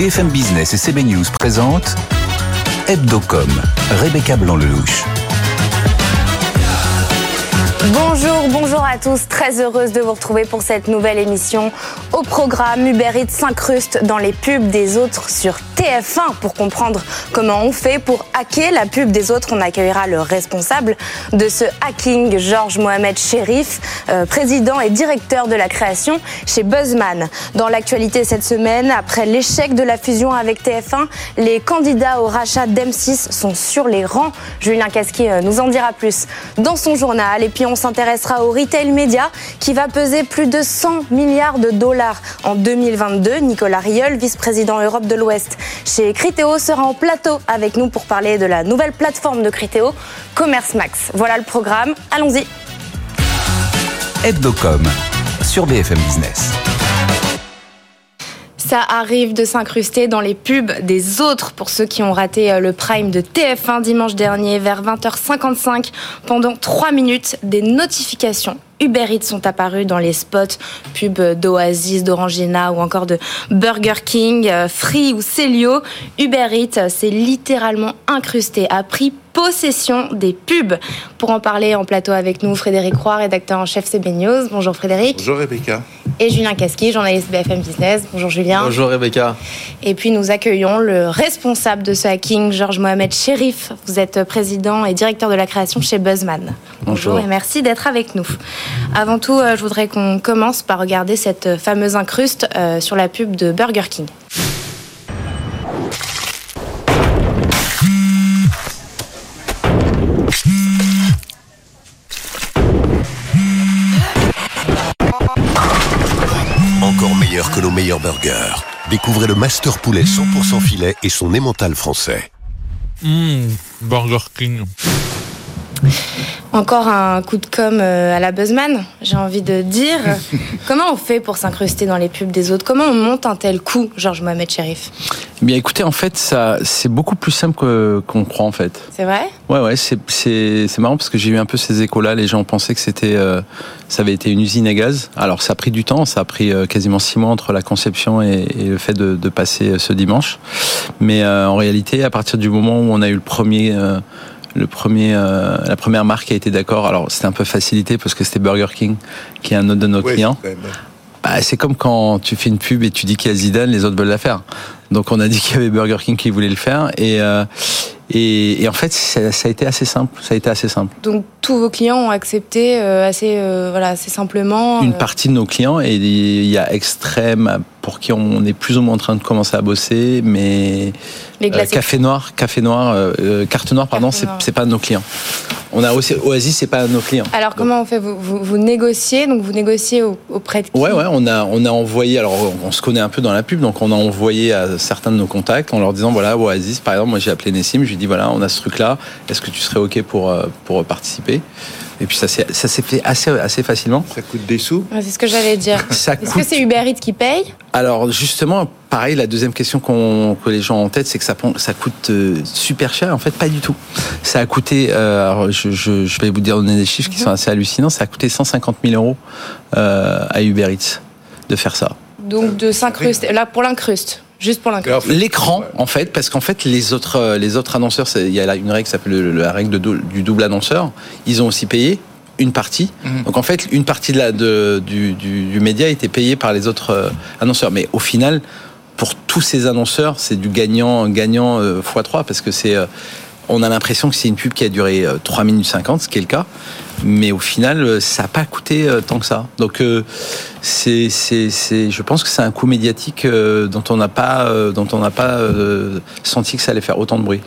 BFM Business et CB News présentent Hebdocom, Rebecca Blanc-Lelouch. Bonjour, bonjour à tous. Très heureuse de vous retrouver pour cette nouvelle émission. Au programme, Uber Eats s'incruste dans les pubs des autres sur TF1 pour comprendre comment on fait pour hacker la pub des autres. On accueillera le responsable de ce hacking, Georges Mohamed Sherif, euh, président et directeur de la création chez Buzzman. Dans l'actualité cette semaine, après l'échec de la fusion avec TF1, les candidats au rachat d'M6 sont sur les rangs. Julien Casquier euh, nous en dira plus dans son journal. Et puis s'intéressera au retail média qui va peser plus de 100 milliards de dollars en 2022. Nicolas Rieul, vice-président Europe de l'Ouest chez Criteo, sera en plateau avec nous pour parler de la nouvelle plateforme de Criteo, Commerce Max. Voilà le programme. Allons-y. Sur BFM Business. Ça arrive de s'incruster dans les pubs des autres pour ceux qui ont raté euh, le prime de TF1 dimanche dernier vers 20h55. Pendant 3 minutes, des notifications Uber Eats sont apparus dans les spots pubs d'Oasis, d'Orangina ou encore de Burger King, euh, Free ou Celio. Uber Eats s'est littéralement incrusté, a pris possession des pubs. Pour en parler en plateau avec nous, Frédéric Roy, rédacteur en chef CB News. Bonjour Frédéric. Bonjour Rebecca. Et Julien Casqui, journaliste BFM Business. Bonjour Julien. Bonjour Rebecca. Et puis nous accueillons le responsable de ce hacking, Georges Mohamed Sherif. Vous êtes président et directeur de la création chez Buzzman. Bonjour, et merci d'être avec nous. Avant tout, euh, je voudrais qu'on commence par regarder cette fameuse incruste euh, sur la pub de Burger King. Que nos meilleurs burgers. Découvrez le Master Poulet 100% filet et son émental français. Mmh, Burger King. Encore un coup de com euh, à la Buzzman, j'ai envie de dire. Comment on fait pour s'incruster dans les pubs des autres? Comment on monte un tel coup, Georges Mohamed Sherif Eh Bien écoutez, en fait, ça, c'est beaucoup plus simple que- qu'on croit en fait. C'est vrai? Ouais, ouais, c'est, marrant parce que j'ai eu un peu ces échos-là. Les gens pensaient que c'était, euh, ça avait été une usine à gaz. Alors ça a pris du temps, ça a pris euh, quasiment six mois entre la conception et, et le fait de, de passer euh, ce dimanche. Mais euh, en réalité, à partir du moment où on a eu le premier, euh, le premier, euh, la première marque a été d'accord. Alors c'était un peu facilité parce que c'était Burger King qui est un autre de nos Ouais, clients. c'est Bah, c'est comme quand tu fais une pub et tu dis qu'il y a Zidane, les autres veulent la faire. Donc on a dit qu'il y avait Burger King qui voulait le faire et euh, et, et en fait ça, ça a été assez simple. Ça a été assez simple. Donc tous vos clients ont accepté euh, assez, euh, voilà, assez simplement. Une partie de nos clients et il y a Extrême pour qui on est plus ou moins en train de commencer à bosser, mais les euh. Café Noir, Café Noir, Carte Noire, pardon, c'est c'est pas de nos clients. On a aussi Oasis, c'est pas de nos clients. Alors comment on fait? Vous, vous, vous négociez, donc vous négociez au- auprès de qui? Ouais, ouais, on a, on a envoyé, alors on, on se connaît un peu dans la pub, donc on a envoyé à certains de nos contacts en leur disant, voilà, Oasis, par exemple, moi j'ai appelé Nessim, je lui ai dit, voilà, on a ce truc-là, est-ce que tu serais OK pour, euh, pour participer? Et puis ça s'est ça s'est fait assez, assez facilement. Ça coûte des sous? Ouais, C'est ce que j'allais dire. Ça Est-ce que coûte- c'est Uber Eats qui paye? Alors justement, pareil, la deuxième question qu'on que les gens ont en tête, c'est que ça, ça coûte euh, super cher. En fait, pas du tout. Ça a coûté, euh, alors je, je, je vais vous dire donner des chiffres qui sont assez hallucinants, ça a coûté 150 000 euros euh, à Uber Eats de faire ça. Donc de s'incruster. Là pour l'incruste, juste pour l'incruste. L'écran, en fait, parce qu'en fait, les autres, euh, les autres annonceurs, il y a là une règle qui s'appelle le- la règle de du double annonceur. Ils ont aussi payé une partie. Donc en fait, une partie de la, de, du, du, du média était payée par les autres euh, annonceurs. Mais au final, pour tous ces annonceurs, c'est du gagnant, gagnant euh, x3 parce que c'est, euh, on a l'impression que c'est une pub qui a duré euh, 3 minutes 50, ce qui est le cas. Mais au final, euh, ça n'a pas coûté euh, tant que ça. Donc, euh, c'est, c'est, c'est, je pense que c'est un coup médiatique euh, dont on n'a pas, euh, dont on n'a pas euh, senti que ça allait faire autant de bruit.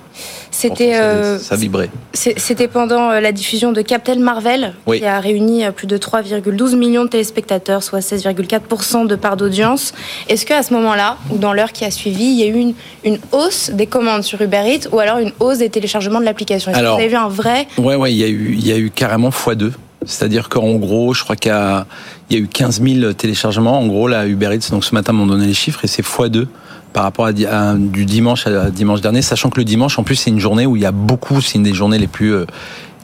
C'était ça- euh, ça vibrait. c'était pendant euh, la diffusion de Captain Marvel Oui. qui a réuni euh, plus de 3,12 millions de téléspectateurs, soit 16,4% de part d'audience. Est-ce qu'à ce moment-là, ou dans l'heure qui a suivi, il y a eu une, une hausse des commandes sur Uber Eats ou alors une hausse des téléchargements de l'application? Est-ce que vous avez vu un vrai Ouais, ouais, il y a eu, il y a eu carrément x2. C'est-à-dire qu'en gros, je crois qu'il y a, il y a eu 15 000 téléchargements. En gros, là, Uber Eats, donc ce matin, m'ont donné les chiffres et c'est x2 par rapport à, du dimanche à dimanche dernier, sachant que le dimanche, en plus, c'est une journée où il y a beaucoup, c'est une des journées les plus, euh,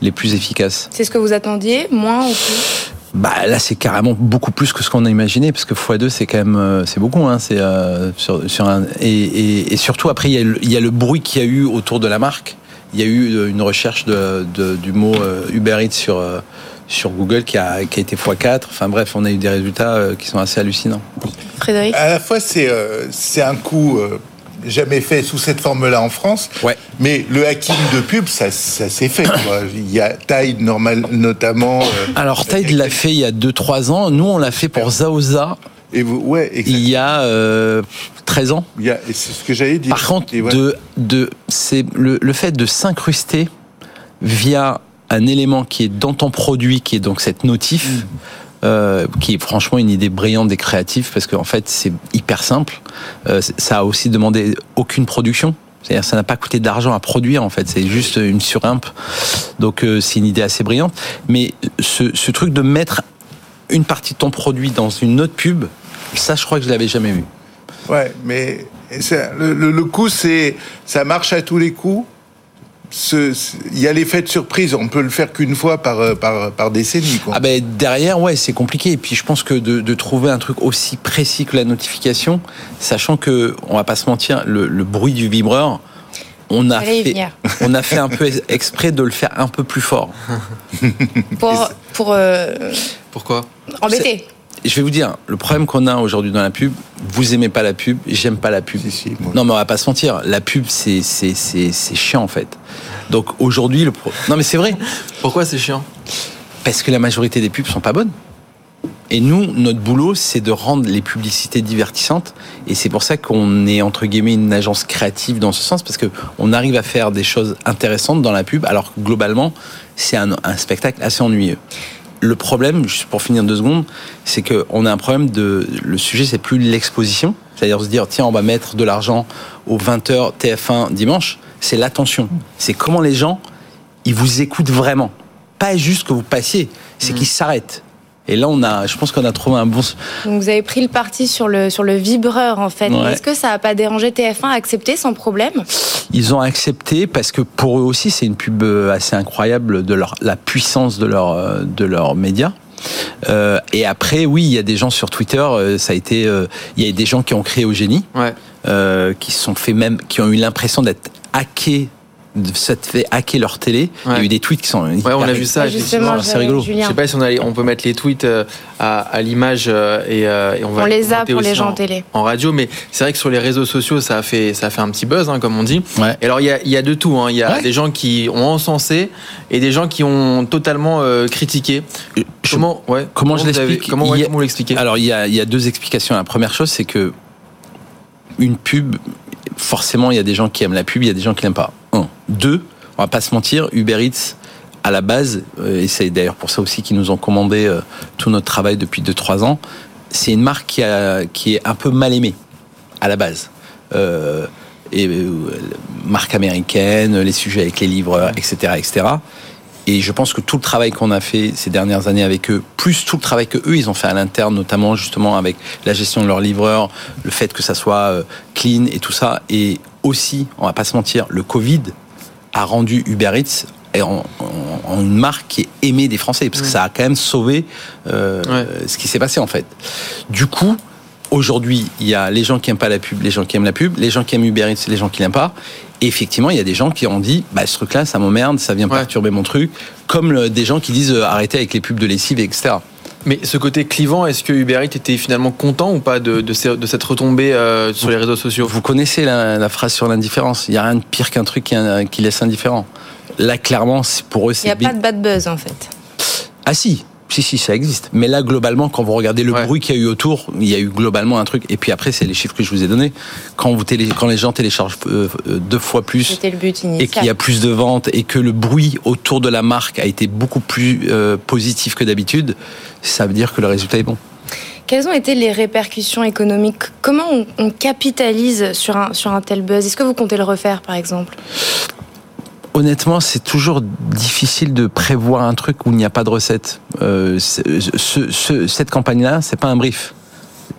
les plus efficaces. C'est ce que vous attendiez, moins ou plus? Bah là, c'est carrément beaucoup plus que ce qu'on a imaginé, parce que x2, c'est quand même, euh, c'est beaucoup, hein. C'est euh, sur, sur un et, et, et surtout après, il y, a le, il y a le bruit qu'il y a eu autour de la marque. Il y a eu euh, une recherche de, de- du mot euh, Uber Eats sur euh, sur Google qui a, qui a été x4. Enfin bref, on a eu des résultats euh, qui sont assez hallucinants. Frédéric À la fois, c'est euh, c'est un coup euh, jamais fait sous cette forme-là en France. Ouais. Mais le hacking de pub, ça, ça s'est fait. quoi. Il y a Tide normal, notamment. euh, Alors Tide l'a fait il y a 2-3 ans. Nous, on l'a fait pour Zaoza et vous, ouais, il y a euh, 13 ans. Il y a- et c'est ce que j'allais dire. Par contre, de, de, c'est le, le fait de s'incruster via un élément qui est dans ton produit, qui est donc cette notif, Mm. euh, qui est franchement une idée brillante des créatifs, parce qu'en fait, c'est hyper simple. Euh, ça a aussi demandé aucune production. C'est-à-dire, ça n'a pas coûté d'argent à produire, en fait. C'est juste une surimpe. Donc, euh, c'est une idée assez brillante. Mais ce, ce truc de mettre une partie de ton produit dans une autre pub, ça, je crois que je l'avais jamais vu. Ouais, mais le, le, le coup, c'est ça marche à tous les coups. Il y a l'effet de surprise. On peut le faire qu'une fois par, euh, par, par décennie. Quoi. Ah ben derrière, ouais, c'est compliqué. Et puis je pense que de, de trouver un truc aussi précis que la notification, sachant que on va pas se mentir, le, le bruit du vibreur, on a fait, on a fait un peu exprès de le faire un peu plus fort. Pour, pour euh, Pourquoi? embêter. Je vais vous dire, le problème qu'on a aujourd'hui dans la pub, vous aimez pas la pub, j'aime pas la pub. Si, si, moi. Non mais on va pas se mentir, la pub c'est c'est c'est c'est chiant en fait. Donc aujourd'hui le pro... non mais c'est vrai. Pourquoi c'est chiant? Parce que la majorité des pubs sont pas bonnes. Et nous, notre boulot, c'est de rendre les publicités divertissantes. Et c'est pour ça qu'on est, entre guillemets, une agence créative dans ce sens, parce que on arrive à faire des choses intéressantes dans la pub, alors que globalement, c'est un, un spectacle assez ennuyeux. Le problème, juste pour finir deux secondes, c'est qu'on a un problème de. Le sujet, c'est plus l'exposition. C'est-à-dire se dire, tiens, on va mettre de l'argent aux 20h TF1 dimanche. C'est l'attention. C'est comment les gens, ils vous écoutent vraiment. Pas juste que vous passiez, c'est qu'ils s'arrêtent. Et là, on a, je pense qu'on a trouvé un bon. Donc vous avez pris le parti sur le, sur le vibreur en fait. Ouais. Est-ce que ça n'a pas dérangé TF1 à accepter sans problème? Ils ont accepté parce que pour eux aussi, c'est une pub euh, assez incroyable de leur, la puissance de leur, euh, de leurs médias. Euh, et après, oui, il y a des gens sur Twitter, ça a été, euh, il y a des gens qui ont créé au génie, Ouais. euh, qui se sont fait même, qui ont eu l'impression d'être hackés, de s'être fait hacker leur télé. Il y a eu des tweets qui sont. Ouais, on a vu ça. Ah. Justement, c'est rigolo. Je Julien. sais pas si on, a, on peut mettre les tweets euh, à, à l'image euh, et, euh, et on va On les a pour les gens en, télé. en radio, mais c'est vrai que sur les réseaux sociaux, ça a fait, ça a fait un petit buzz, hein, comme on dit. Ouais. Et alors, il y a, il y a de tout. hein. Il y a Ouais. des gens qui ont encensé et des gens qui ont totalement euh, critiqué. Je- Comment, ouais, comment je vous l'explique Comment, ouais, Il y a- comment vous l'expliquez? Alors il y a, il y a deux explications. La première chose, c'est que une pub, forcément, il y a des gens qui aiment la pub, il y a des gens qui l'aiment pas. Deux, on va pas se mentir, Uber Eats, à la base, euh, et c'est d'ailleurs pour ça aussi qu'ils nous ont commandé euh, tout notre travail depuis 2-3 ans, c'est une marque qui, a, qui est un peu mal aimée, à la base. Euh, et euh, marque américaine, les sujets avec les livreurs, etc., etc. Et je pense que tout le travail qu'on a fait ces dernières années avec eux, plus tout le travail que eux ils ont fait à l'interne, notamment justement avec la gestion de leurs livreurs, le fait que ça soit clean et tout ça, et aussi, on va pas se mentir, le Covid a rendu Uber Eats en, en- en une marque qui est aimée des Français, parce que ça a quand même sauvé euh, Ouais. ce qui s'est passé en fait. Du coup, aujourd'hui, il y a les gens qui aiment pas la pub, les gens qui aiment la pub, les gens qui aiment Uber Eats, les gens qui l'aiment pas. Et effectivement, il y a des gens qui ont dit, bah, ce truc-là, ça m'emmerde, ça vient Ouais. perturber mon truc. Comme le- des gens qui disent, euh, arrêtez avec les pubs de lessive, etc. Mais ce côté clivant, est-ce que Uber Eats était finalement content ou pas de, de, ces- de cette retombée euh, sur les réseaux sociaux? Vous connaissez la, la phrase sur l'indifférence. Il y a rien de pire qu'un truc qui, qui laisse indifférent. Là, clairement, c'est- pour eux, Il n'y c'est a big. pas de bad buzz en fait. Ah si, Si, si, ça existe. Mais là, globalement, quand vous regardez le Ouais. bruit qu'il y a eu autour, il y a eu globalement un truc. Et puis après, c'est les chiffres que je vous ai donnés. Quand, vous télé... quand les gens téléchargent euh, euh, deux fois plus C'était le but et qu'il y a plus de ventes et que le bruit autour de la marque a été beaucoup plus euh, positif que d'habitude, ça veut dire que le résultat est bon. Quelles ont été les répercussions économiques? Comment on, on capitalise sur un, sur un tel buzz? Est-ce que vous comptez le refaire, par exemple? Honnêtement, c'est toujours difficile de prévoir un truc où il n'y a pas de recette. Euh, c'est- ce- ce- cette campagne-là, c'est pas un brief.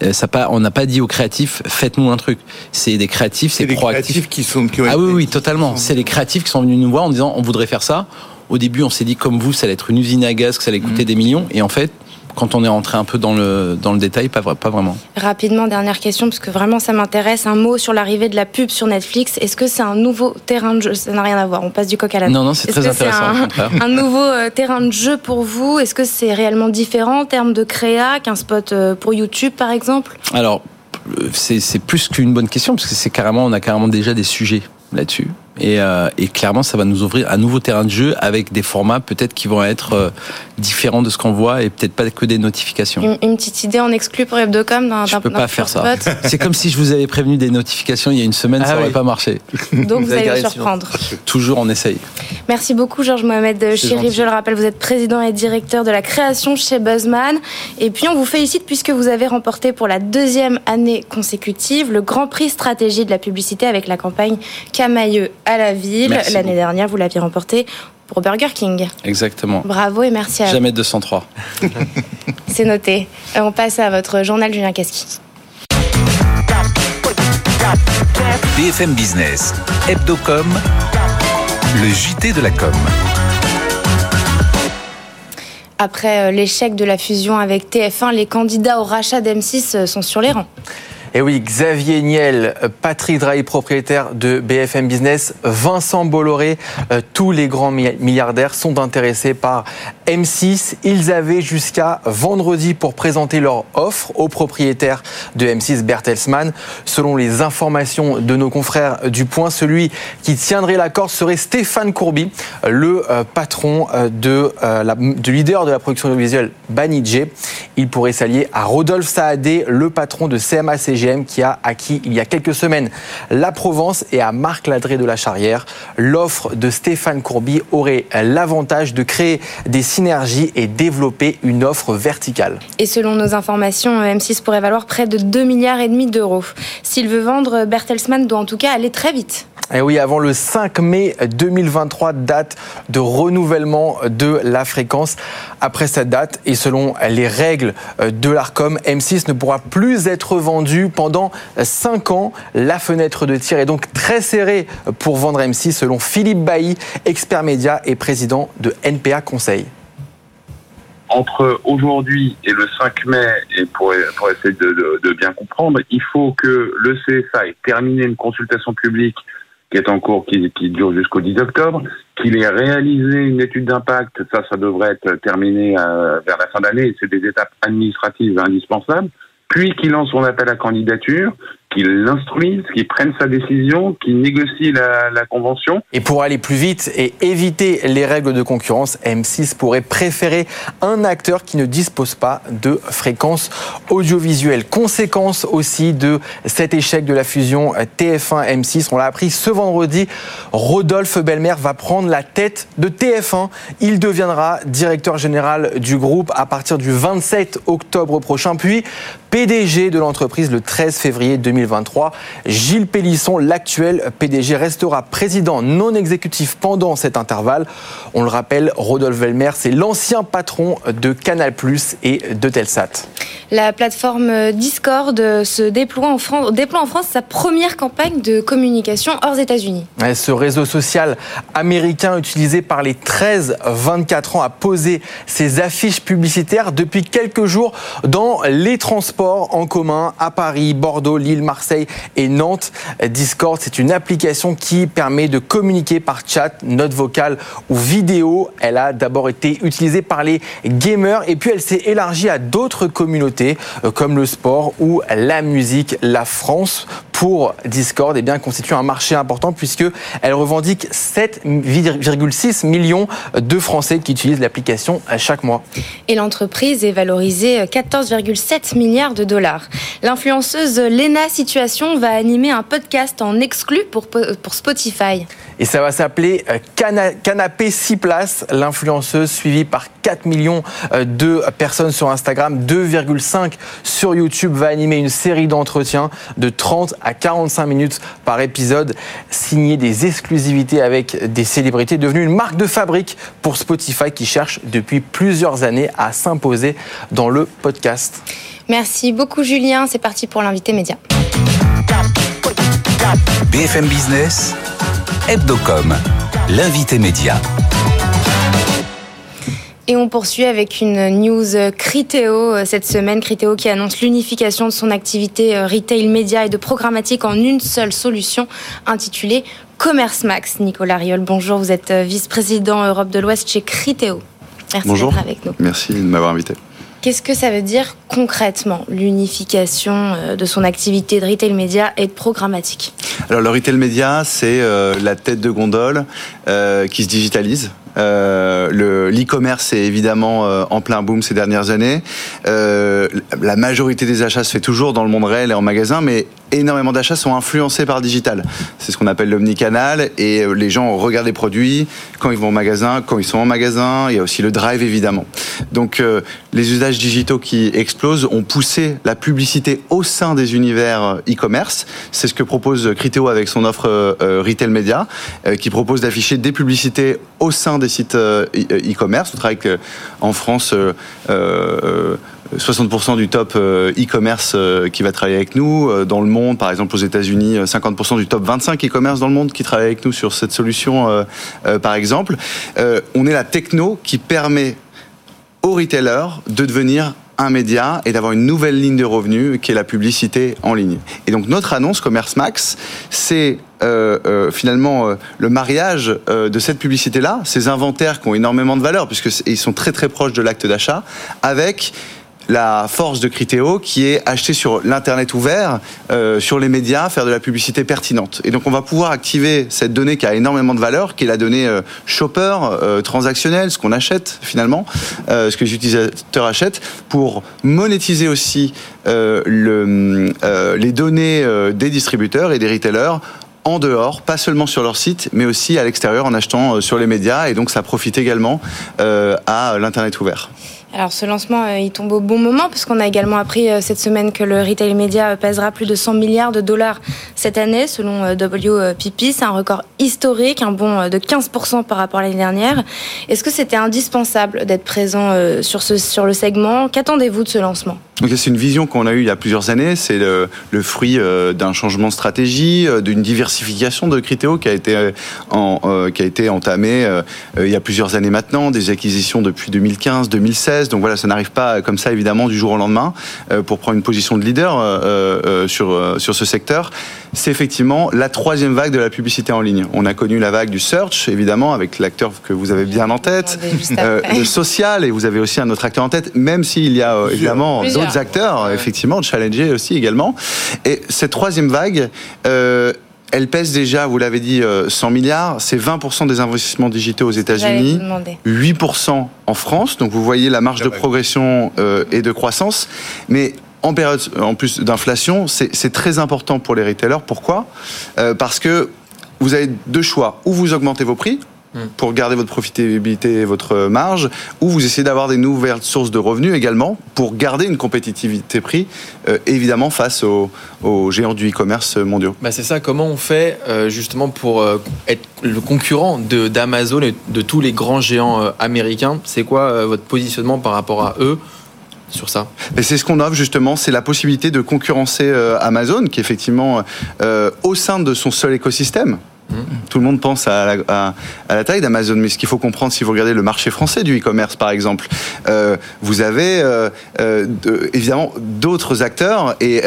Euh, Ça pas, on n'a pas dit aux créatifs, faites-nous un truc. C'est des créatifs, c'est proactif. créatifs qui sont qui Ah oui, oui, totalement. C'est les créatifs qui sont venus nous voir en disant on voudrait faire ça. Au début, on s'est dit comme vous, ça allait être une usine à gaz, que ça allait coûter des millions. Et en fait, quand on est rentré un peu dans le, dans le détail, pas, vra- pas vraiment. Rapidement, dernière question, parce que vraiment ça m'intéresse. Un mot sur l'arrivée de la pub sur Netflix. Est-ce que c'est un nouveau terrain de jeu? Ça n'a rien à voir, on passe du coq à la Non, non, c'est très intéressant, un, un nouveau euh, terrain de jeu pour vous? Est-ce que c'est réellement différent en termes de créa qu'un spot euh, pour YouTube, par exemple? Alors, euh, c'est c'est plus qu'une bonne question, parce que c'est carrément, on a carrément déjà des sujets là-dessus. Et, euh, et clairement, ça va nous ouvrir un nouveau terrain de jeu avec des formats peut-être qui vont être euh, différents de ce qu'on voit et peut-être pas que des notifications. une, une petite idée en exclu pour Hebdocom d'un Je peux pas faire ça. spot C'est comme si je vous avais prévenu des notifications il y a une semaine, Ah ça aurait oui. pas marché. Donc vous Vous allez me raison. surprendre. Toujours, on essaye. Merci beaucoup, Georges Mohamed C'est Chérif. Je le rappelle, vous êtes président et directeur de la création chez Buzzman. Et puis, on vous félicite puisque vous avez remporté pour la deuxième année consécutive le Grand Prix stratégie de la publicité avec la campagne Camailleux à la ville. L'année dernière, vous l'aviez remporté pour Burger King. Exactement. Bravo et merci à vous. Jamais 203. C'est noté. Et on passe à votre journal Julien Casqui. BFM Business, Hebdocom, le JT de la com. Après euh, l'échec de la fusion avec TF1, les candidats au rachat d'M6 euh, sont sur les rangs. Et oui, Xavier Niel, euh, Patrick Drahi, propriétaire de BFM Business, Vincent Bolloré, euh, tous les grands mi- milliardaires sont intéressés par M6. Ils avaient jusqu'à vendredi pour présenter leur offre au propriétaire de M6, Bertelsmann. Selon les informations de nos confrères du Point, celui qui tiendrait l'accord serait Stéphane Courby, le euh, patron de, du leader de la production audiovisuelle Banijé. Il pourrait s'allier à Rodolphe Saadé, le patron de Qui a acquis il y a quelques semaines la Provence, et à Marc Ladré de la Charrière. L'offre de Stéphane Courby aurait l'avantage de créer des synergies et développer une offre verticale. Et selon nos informations, M6 pourrait valoir près de 2 milliards et demi d'euros. S'il veut vendre, Bertelsmann doit en tout cas aller très vite. Et oui, avant le 5 mai 2023, date de renouvellement de la fréquence. Après cette date, et selon les règles de l'ARCOM, M6 ne pourra plus être vendu pendant 5 ans. La fenêtre de tir est donc très serrée pour vendre M6, selon Philippe Bailly, expert média et président de NPA Conseil. entre aujourd'hui et le 5 mai, et pour, essayer de, bien comprendre, il faut que le CSA ait terminé une consultation publique qui est en cours, qui, dure jusqu'au 10 octobre, qu'il ait réalisé une étude d'impact, ça, ça devrait être terminé euh, vers la fin d'année, c'est des étapes administratives indispensables, puis qu'il lance son appel à candidature, qu'il l'instruise, qu'il prenne sa décision, qu'il négocie la, convention, Et pour aller plus vite et éviter les règles de concurrence, M6 pourrait préférer un acteur qui ne dispose pas de fréquences audiovisuelles. Conséquence aussi de cet échec de la fusion TF1-M6, on l'a appris ce vendredi, Rodolphe Belmer va prendre la tête de TF1. Il deviendra directeur général du groupe à partir du 27 octobre prochain, puis PDG de l'entreprise le 13 février 2023. Gilles Pélisson, l'actuel PDG, restera président non exécutif pendant cet intervalle. On le rappelle, Rodolphe Velmer, c'est l'ancien patron de Canal+ et de Telsat. La plateforme Discord se déploie en France, déploie en France sa première campagne de communication hors États-Unis. Ce réseau social américain utilisé par les 13-24 ans a posé ses affiches publicitaires depuis quelques jours dans les transports en commun à Paris, Bordeaux, Lille, Marseille et Nantes. Discord, c'est une application qui permet de communiquer par chat, note vocale ou vidéo. Elle a d'abord été utilisée par les gamers et puis elle s'est élargie à d'autres communautés euh, comme le sport ou la musique. La France pour Discord eh bien, constitue un marché important puisqu'elle revendique 7,6 millions de Français qui utilisent l'application chaque mois. Et l'entreprise est valorisée 14,7 milliards de dollars. L'influenceuse Lena Situation va animer un podcast en exclu pour, pour Spotify. Et ça va s'appeler euh, Canapé 6 places. L'influenceuse suivie par 4 millions euh, de personnes sur Instagram, 2,5 sur YouTube, va animer une série d'entretiens de 30 à 45 minutes par épisode, signer des exclusivités avec des célébrités, devenue une marque de fabrique pour Spotify qui cherche depuis plusieurs années à s'imposer dans le podcast. Merci beaucoup Julien, c'est parti pour l'invité média. BFM Business, Hebdocom, l'invité média. Et on poursuit avec une news Criteo euh, cette semaine. Criteo qui annonce l'unification de son activité euh, retail média et de programmatique en une seule solution intitulée Commerce Max. Nicolas Riol, bonjour. Vous êtes euh, vice-président Europe de l'Ouest chez Criteo. Merci d'être avec nous. Merci de m'avoir invité. Qu'est-ce que ça veut dire concrètement, l'unification euh, de son activité de retail média et de programmatique Alors le retail média, c'est euh, la tête de gondole euh, qui se digitalise. L'e-commerce est évidemment en plein boom ces dernières années. la majorité des achats se fait toujours dans le monde réel et en magasin, énormément d'achats sont influencés par le digital. C'est ce qu'on appelle l'omnicanal et euh, les gens regardent les produits quand ils vont au magasin, quand ils sont en magasin. Il y a aussi le drive évidemment. Donc euh, les usages digitaux qui explosent ont poussé la publicité au sein des univers euh, e-commerce. C'est ce que propose Criteo avec son offre Retail Media, qui propose d'afficher des publicités au sein des sites e-commerce. On travaille en France 60% du top euh, e-commerce euh, qui va travailler avec nous. Euh, dans le monde, par exemple aux États-Unis, 50% du top 25 e-commerce dans le monde qui travaille avec nous sur cette solution, par exemple. On est la techno qui permet aux retailers de devenir un média et d'avoir une nouvelle ligne de revenus qui est la publicité en ligne. Et donc notre annonce Commerce Max, c'est finalement le mariage de cette publicité-là, ces inventaires qui ont énormément de valeur puisqu'ils sont très très proches de l'acte d'achat, avec la force de Criteo qui est acheter sur l'internet ouvert, euh, sur les médias, faire de la publicité pertinente. Et donc on va pouvoir activer cette donnée qui a énormément de valeur, qui est la donnée euh, shopper, euh, transactionnelle, ce qu'on achète finalement, ce que les utilisateurs achètent, pour monétiser aussi le, les données des distributeurs et des retailers en dehors, pas seulement sur leur site, mais aussi à l'extérieur en achetant sur les médias. Et donc ça profite également à l'Internet ouvert. Alors ce lancement, euh, il tombe au bon moment puisqu'on a également appris euh, cette semaine que le retail média pèsera plus de 100 milliards de dollars cette année selon euh, WPP. C'est un record historique, un bond de 15% par rapport à l'année dernière. Est-ce que c'était indispensable d'être présent sur, ce, sur le segment? Qu'attendez-vous de ce lancement? C'est une vision qu'on a eue il y a plusieurs années. C'est le, fruit d'un changement de stratégie, d'une diversification de Criteo qui a été, qui a été entamée il y a plusieurs années maintenant, des acquisitions depuis 2015, 2016 donc voilà, ça n'arrive pas comme ça évidemment du jour au lendemain euh, pour prendre une position de leader euh, euh, sur, sur ce secteur. C'est effectivement la troisième vague de la publicité en ligne. On a connu la vague du search, évidemment, avec l'acteur que vous avez bien en tête, le social, et vous avez aussi un autre acteur en tête, même s'il y a évidemment d'autres acteurs, effectivement, Challenger aussi également. Et cette troisième vague, elle pèse déjà, vous l'avez dit, 100 euh, milliards. C'est 20% des investissements digitaux aux États-Unis, 8% en France. Donc vous voyez la marge de progression euh, et de croissance. Mais en période en plus d'inflation, c'est très important pour les retailers. Pourquoi? Euh, Parce que vous avez deux choix. Ou vous augmentez vos prix. Pour garder votre profitabilité et votre marge, ou vous essayez d'avoir des nouvelles sources de revenus également pour garder une compétitivité prix, euh, évidemment face aux, géants du e-commerce mondiaux. Bah c'est ça, comment on fait euh, justement pour euh, être le concurrent d'Amazon et de tous les grands géants américains? C'est quoi votre positionnement par rapport à eux sur ça? C'est ce qu'on offre justement, c'est la possibilité de concurrencer Amazon, qui est effectivement au sein de son seul écosystème, Tout le monde pense à la, taille d'Amazon, mais ce qu'il faut comprendre, si vous regardez le marché français du e-commerce, par exemple, euh, vous avez euh, euh, de- évidemment d'autres acteurs et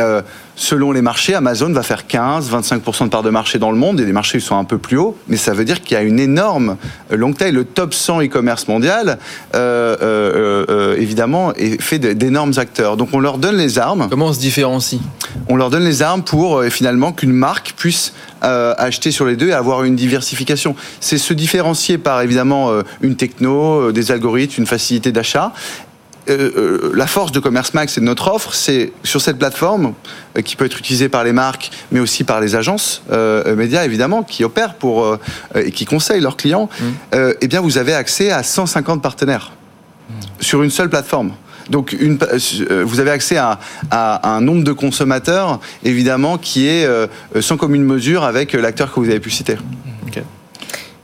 selon les marchés, Amazon va faire 15-25% de part de marché dans le monde et les marchés sont un peu plus hauts, mais ça veut dire qu'il y a une énorme euh, longue taille. Le top 100 e-commerce mondial, euh, euh, euh, évidemment, est fait d'énormes acteurs. Donc on leur donne les armes Comment on se différencie? On leur donne les armes pour finalement qu'une marque puisse acheter sur les deux et avoir une diversification. C'est se différencier par évidemment une techno, des algorithmes, une facilité d'achat. Euh, euh, la force de Commerce Max et de notre offre, c'est sur cette plateforme euh, qui peut être utilisée par les marques, mais aussi par les agences euh, médias évidemment qui opèrent pour et qui conseillent leurs clients. euh, eh bien, vous avez accès à 150 partenaires sur une seule plateforme. Donc, une, vous avez accès à, à un nombre de consommateurs, évidemment, qui est sans commune mesure avec l'acteur que vous avez pu citer.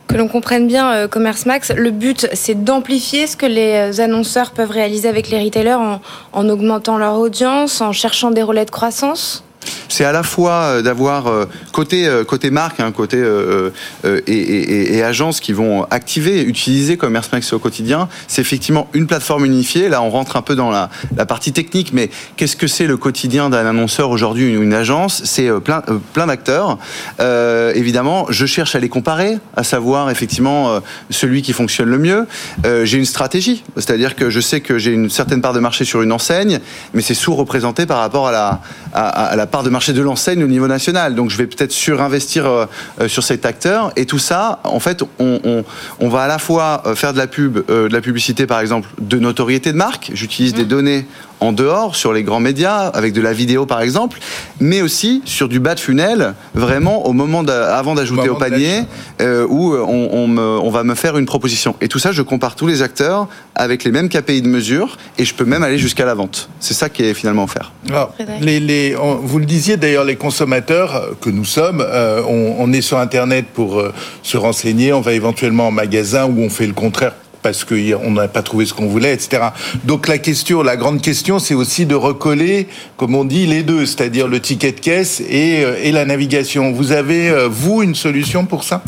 Que l'on comprenne bien euh, Commerce Max, le but c'est d'amplifier ce que les euh, annonceurs peuvent réaliser avec les retailers en, en augmentant leur audience, en cherchant des relais de croissance. C'est à la fois euh, d'avoir euh, côté euh, côté marque, hein, côté euh, et, et- agences qui vont activer, utiliser Commerce Max au quotidien. C'est effectivement une plateforme unifiée. Là, on rentre un peu dans la, partie technique, mais qu'est-ce que c'est le quotidien d'un annonceur aujourd'hui ou une agence? C'est plein plein d'acteurs. Évidemment, je cherche à les comparer, à savoir effectivement celui qui fonctionne le mieux. J'ai une stratégie, c'est-à-dire que je sais que j'ai une certaine part de marché sur une enseigne, mais c'est sous-représenté par rapport à la à, à la part de marché de l'enseigne au niveau national. Donc je vais peut-être surinvestir euh, euh, sur cet acteur. Et tout ça, en fait, on, on, on va à la fois euh, faire de la pub, de la publicité par exemple, de notoriété de marque. J'utilise des données en dehors, sur les grands médias, avec de la vidéo par exemple, mais aussi sur du bas de funnel, vraiment au moment avant d'ajouter au panier, euh, où euh, on, on me- on va me faire une proposition. Et tout ça, je compare tous les acteurs avec les mêmes KPI de mesure, et je peux même aller jusqu'à la vente. C'est ça qui est finalement offert. Alors, Frédéric. les, les- on- vous le disiez d'ailleurs, les consommateurs euh, que nous sommes, euh, on, on est sur Internet pour euh, se renseigner, on va éventuellement en magasin où on fait le contraire parce qu'on n'a pas trouvé ce qu'on voulait, etc. Donc la question, la grande question, c'est aussi de recoller, comme on dit, les deux, c'est-à-dire le ticket de caisse et, euh, la navigation. Vous avez, euh, vous, une solution pour ça?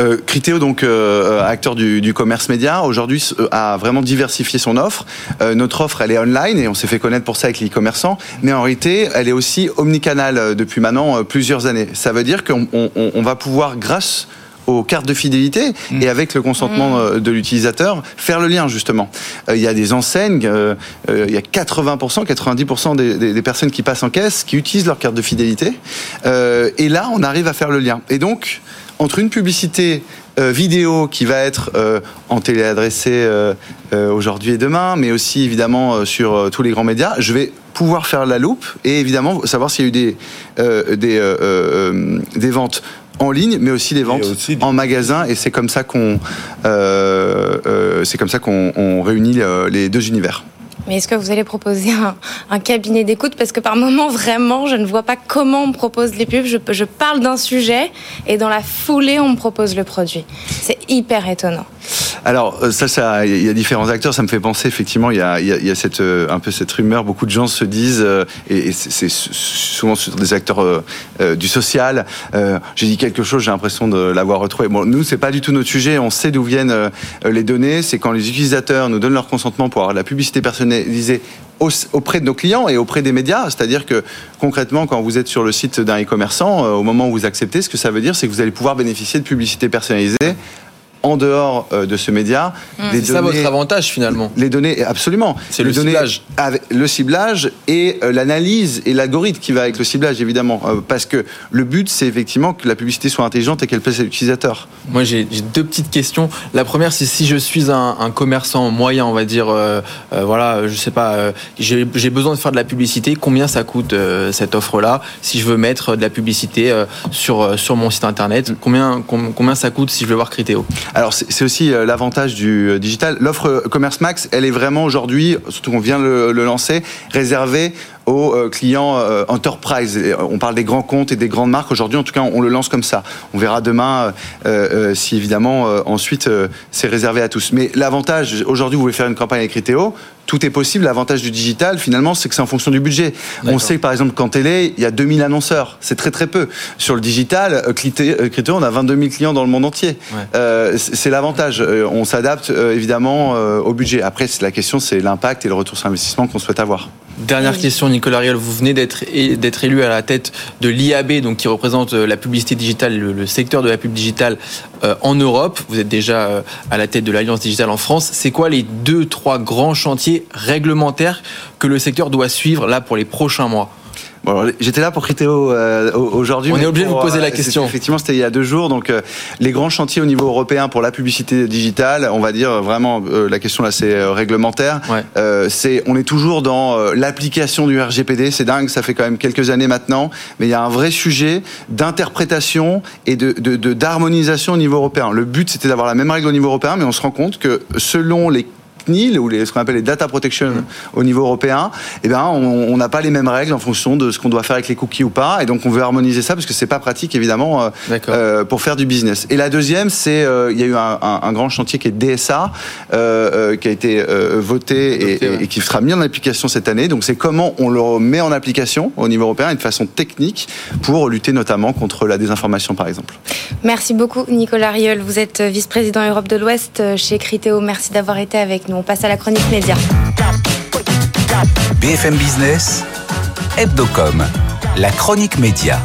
Euh, Criteo, donc euh, acteur du, commerce média, aujourd'hui a vraiment diversifié son offre. Notre offre, elle est online et on s'est fait connaître pour ça avec les e-commerçants. Mais en réalité, elle est aussi omnicanal depuis maintenant plusieurs années. Ça veut dire qu'on on- on- on va pouvoir, grâce aux cartes de fidélité et avec le consentement euh, de l'utilisateur, faire le lien justement. Euh, Il y a des enseignes, euh, euh, il y a 80%, 90% des, des- des personnes qui passent en caisse qui utilisent leur carte de fidélité. Euh, et là, on arrive à faire le lien. Et donc, entre une publicité euh, vidéo qui va être euh, en télé adressée euh, euh, aujourd'hui et demain, mais aussi évidemment euh, sur euh, tous les grands médias, je vais pouvoir faire la loupe et évidemment savoir s'il y a eu des, euh, des, euh, euh, des ventes en ligne, mais aussi des ventes aussi des- en magasin. Et c'est comme ça qu'on euh, euh, c'est comme ça qu'on on réunit euh, les deux univers. Mais est-ce que vous allez proposer un, un cabinet d'écoute? Parce que par moment, vraiment, je ne vois pas comment on me propose les pubs. Je, je parle d'un sujet et dans la foulée, on me propose le produit. C'est hyper étonnant. Alors euh, ça, ça, il y a différents acteurs. Ça me fait penser effectivement, il y a, cette, euh, un peu cette rumeur. Beaucoup de gens se disent, euh, et, c'est souvent sur des acteurs du social. J'ai dit quelque chose, j'ai l'impression de l'avoir retrouvé. Bon, nous, c'est pas du tout notre sujet. On sait d'où viennent les données. C'est quand les utilisateurs nous donnent leur consentement pour avoir la publicité personnalisée au- auprès de nos clients et auprès des médias. C'est-à-dire que concrètement, quand vous êtes sur le site d'un e-commerçant, au moment où vous acceptez, ce que ça veut dire, c'est que vous allez pouvoir bénéficier de publicité personnalisée en dehors euh, de ce média. Les C'est ça votre avantage finalement. les données, absolument. C'est le données ciblage. avec le ciblage et euh, l'analyse et l'algorithme qui va avec le ciblage, évidemment. Euh, parce que le but, c'est effectivement que la publicité soit intelligente et qu'elle plaise à l'utilisateur. Moi, j'ai deux petites questions. La première, c'est si je suis un, un commerçant moyen, on va dire, euh, euh, voilà, je sais pas, euh, j'ai besoin de faire de la publicité. Combien ça coûte euh, cette offre-là Si je veux mettre de la publicité euh, sur euh, sur mon site internet, combien com- combien ça coûte si je veux voir Criteo Alors, c'est aussi euh, l'avantage du euh, digital. L'offre euh, Commerce Max, elle est vraiment aujourd'hui, surtout qu'on vient le, le lancer, réservée aux clients enterprise. On parle des grands comptes et des grandes marques. Aujourd'hui, en tout cas, on le lance comme ça. On verra demain si évidemment ensuite c'est réservé à tous. Mais l'avantage, aujourd'hui, vous voulez faire une campagne avec Criteo, tout est possible. L'avantage du digital, finalement, c'est que c'est en fonction du budget. On sait que, par exemple, qu'en télé, il y a 2000 annonceurs. C'est très, très peu. Sur le digital, euh, Criteo, on a 22 000 clients dans le monde entier. Euh, c'est l'avantage. Euh, on s'adapte, évidemment, au budget. Après, la question, c'est l'impact et le retour sur investissement qu'on souhaite avoir. Dernière question, Nicolas Riol. Vous venez d'être élu à la tête de l'IAB, donc qui représente la publicité digitale, le, secteur de la pub digitale en Europe. Vous êtes déjà à la tête de l'Alliance digitale en France. C'est quoi les deux, trois grands chantiers réglementaire que le secteur doit suivre là pour les prochains mois? Bon, j'étais là pour Criteo euh, aujourd'hui. On est obligé de vous poser la euh, question. Effectivement, c'était il y a deux jours. Donc, euh, les grands chantiers au niveau européen pour la publicité digitale, on va dire vraiment la question là, c'est réglementaire. c'est, on est toujours dans l'application du RGPD. C'est dingue, ça fait quand même quelques années maintenant, mais il y a un vrai sujet d'interprétation et de, de d'harmonisation au niveau européen. Le but, c'était d'avoir la même règle au niveau européen, mais on se rend compte que selon les CNIL ou les, ce qu'on appelle les data protection mm. au niveau européen, eh ben on n'a pas les mêmes règles en fonction de ce qu'on doit faire avec les cookies ou pas, et donc on veut harmoniser ça parce que c'est pas pratique évidemment euh, euh, pour faire du business. Et la deuxième, c'est euh, il y a eu un, un, grand chantier qui est DSA qui a été voté, et, et, qui sera mis en application cette année. Donc c'est comment on le met en application au niveau européen et de façon technique pour lutter notamment contre la désinformation par exemple. Merci beaucoup Nicolas Riol. Vous êtes vice-président Europe de l'Ouest chez Criteo. Merci d'avoir été avec nous. On passe à la chronique média. BFM Business, Hebdocom, la chronique média.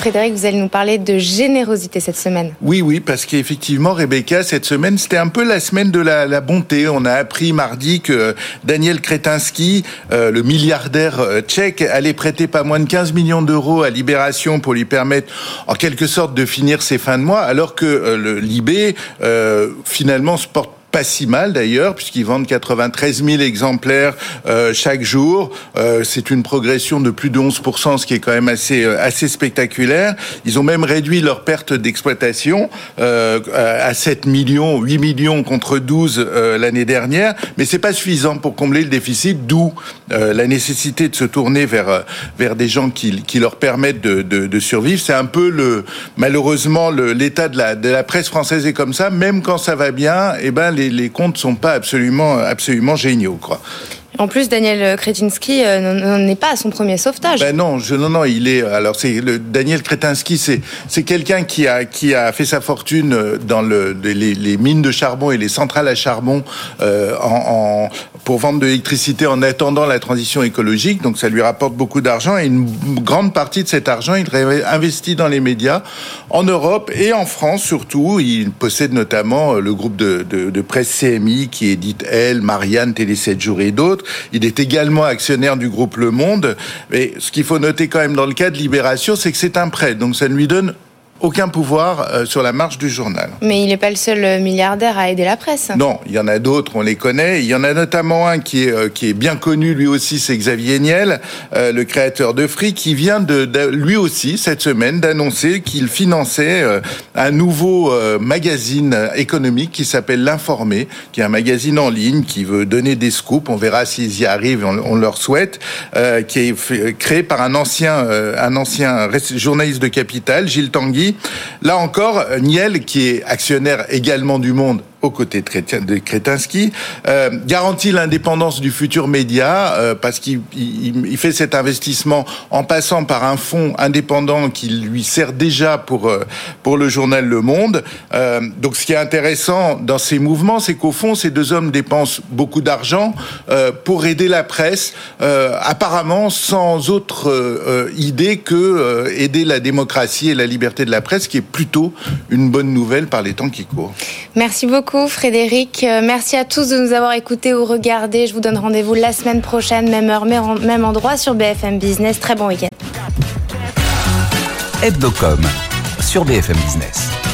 Frédéric, vous allez nous parler de générosité cette semaine. Oui, oui, parce qu'effectivement, Rebecca, cette semaine, c'était un peu la semaine de la, bonté. On a appris mardi que Daniel Kretinsky, euh, le milliardaire euh, tchèque, allait prêter pas moins de 15 millions d'euros à Libération pour lui permettre, en quelque sorte, de finir ses fins de mois, alors que euh, le Libé, finalement, se porte pas si mal d'ailleurs, puisqu'ils vendent 93 000 exemplaires euh, chaque jour. Euh, c'est une progression de plus de 11%, ce qui est quand même assez euh, assez spectaculaire. Ils ont même réduit leur perte d'exploitation euh, à 7 millions, 8 millions contre 12 euh, l'année dernière, mais c'est pas suffisant pour combler le déficit, d'où la nécessité de se tourner vers vers des gens qui, qui leur permettent de, de, de survivre. C'est un peu le malheureusement l'état de la de la presse française est comme ça, même quand ça va bien, et eh ben les comptes sont pas absolument, absolument géniaux, quoi. En plus, Daniel Kretinsky euh, n'est pas à son premier sauvetage. Ben non, non, non, il est. Alors, c'est Daniel Kretinsky, c'est c'est quelqu'un qui a qui a fait sa fortune euh, dans le les, mines de charbon et les centrales à charbon euh, pour vendre de l'électricité en attendant la transition écologique. Donc, ça lui rapporte beaucoup d'argent et une grande partie de cet argent, il investit dans les médias en Europe et en France surtout. Il possède notamment le groupe de, de, de presse CMI qui édite Elle, Marianne, Télé 7 jours et d'autres. Il est également actionnaire du groupe Le Monde. Mais ce qu'il faut noter quand même dans le cas de Libération, c'est que c'est un prêt. Donc ça ne lui donne aucun pouvoir euh, sur la marche du journal. Mais il n'est pas le seul euh, milliardaire à aider la presse. Non, il y en a d'autres, on les connaît. Il y en a notamment un qui est, euh, qui est bien connu, lui aussi, c'est Xavier Niel, le créateur de Free, qui vient de, lui aussi, cette semaine, d'annoncer qu'il finançait un nouveau magazine économique qui s'appelle L'Informé, qui est un magazine en ligne qui veut donner des scoops. On verra s'ils y arrivent, on, on leur souhaite, qui est créé par un ancien, un ancien journaliste de Capital, Gilles Tanguy, Là encore, Niel, qui est actionnaire également du Monde, aux côtés de Kretinsky, euh, garantit l'indépendance du futur média euh, parce qu'il il, fait cet investissement en passant par un fonds indépendant qui lui sert déjà pour euh, pour le journal Le Monde. Donc, ce qui est intéressant dans ces mouvements, c'est qu'au fond, ces deux hommes dépensent beaucoup d'argent pour aider la presse, apparemment sans autre idée que aider la démocratie et la liberté de la presse, qui est plutôt une bonne nouvelle par les temps qui courent. Merci beaucoup beaucoup Frédéric. Euh, merci à tous de nous avoir écoutés ou regardés. Je vous donne rendez-vous la semaine prochaine, même heure, même endroit sur BFM Business. Très bon week-end. Sur BFM Business.